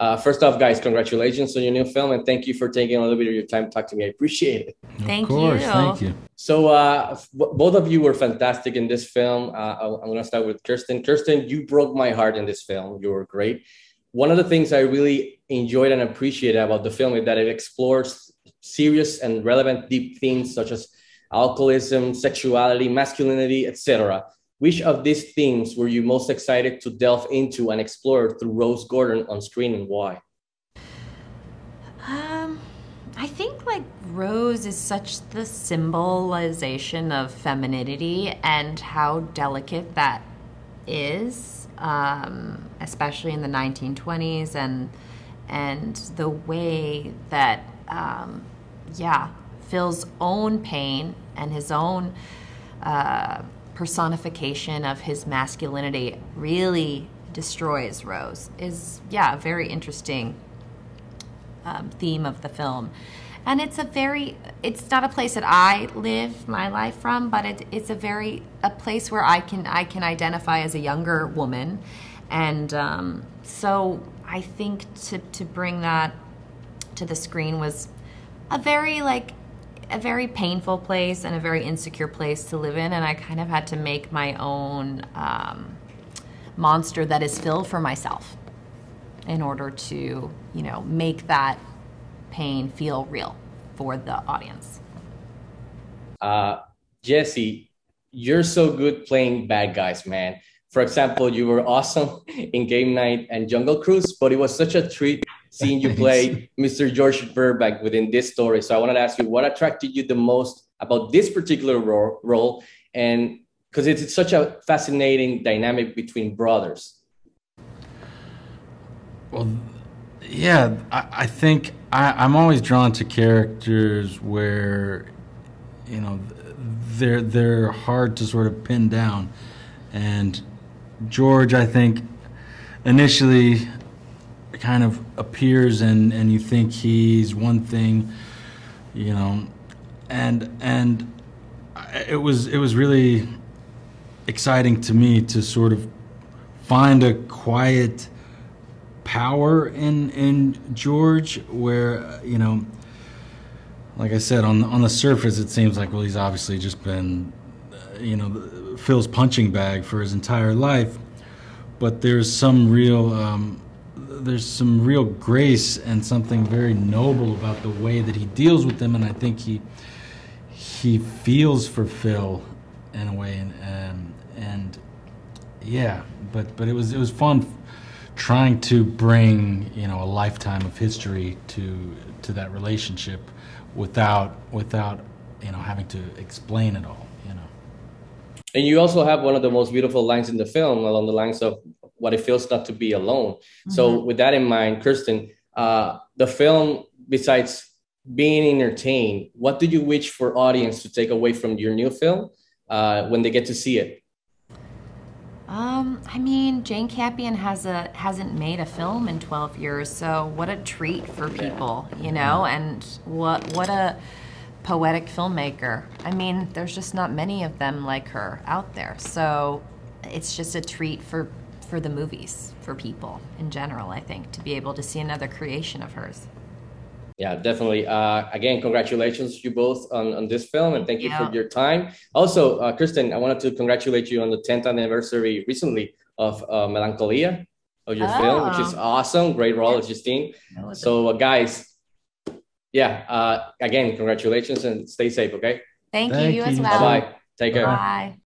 Uh, first off, guys, congratulations on your new film, and thank you for taking a little bit of your time to talk to me. I appreciate it. Thank of course, you. Thank you. So, uh, both of you were fantastic in this film. Uh, I'm going to start with Kirsten. Kirsten, you broke my heart in this film. You were great. One of the things I really enjoyed and appreciated about the film is that it explores serious and relevant deep themes such as alcoholism, sexuality, masculinity, etc. Which of these themes were you most excited to delve into and explore through Rose Gordon on screen and why? Um, I think like Rose is such the symbolization of femininity and how delicate that is, um, especially in the 1920s and and the way that um, yeah Phil's own pain and his own uh, personification of his masculinity really destroys Rose is, yeah, a very interesting um, theme of the film. And it's a very, it's not a place that I live my life from, but it, it's a very, a place where I can, I can identify as a younger woman. And um, so I think to, to bring that to the screen was a very like a very painful place and a very insecure place to live in, and I kind of had to make my own um, monster that is Phil for myself in order to, you know, make that pain feel real for the audience. Uh, Jesse, you're so good playing bad guys, man. For example, you were awesome in Game Night and Jungle Cruise, but it was such a treat seeing you play Mr. George Burbank within this story. So I wanted to ask you what attracted you the most about this particular ro- role, and because it's, it's such a fascinating dynamic between brothers. Well, yeah, I, I think I, am always drawn to characters where, you know, they're they're hard to sort of pin down, and George, I think, initially kind of appears and, and you think he's one thing, you know, and and it was it was really exciting to me to sort of find a quiet power in in George where you know like I said on on the surface it seems like well he's obviously just been you know Phil's punching bag for his entire life but there's some real um, there's some real grace and something very noble about the way that he deals with them, and I think he he feels for Phil in a way, and and, and yeah, but but it was it was fun trying to bring you know a lifetime of history to to that relationship without without you know having to explain it all you know. And you also have one of the most beautiful lines in the film along the lines of what it feels not to be alone. Mm-hmm. So with that in mind, Kirsten, uh, the film, besides being entertained, what do you wish for audience to take away from your new film uh, when they get to see it? Um, I mean, Jane Campion has a hasn't made a film in 12 years, so what a treat for people, you know, and what what a poetic filmmaker. I mean, there's just not many of them like her out there. So it's just a treat for for the movies for people in general i think to be able to see another creation of hers. Yeah definitely. Uh, again congratulations to you both on, on this film and thank you yeah. for your time. Also uh, kirsten i wanted to congratulate you on the 10th anniversary recently of uh, melancholia of your oh. film which is oh. awesome. Great role as justine. So uh, guys yeah uh, again congratulations and stay safe okay? Thank, thank you, you as well. Bye take care. Bye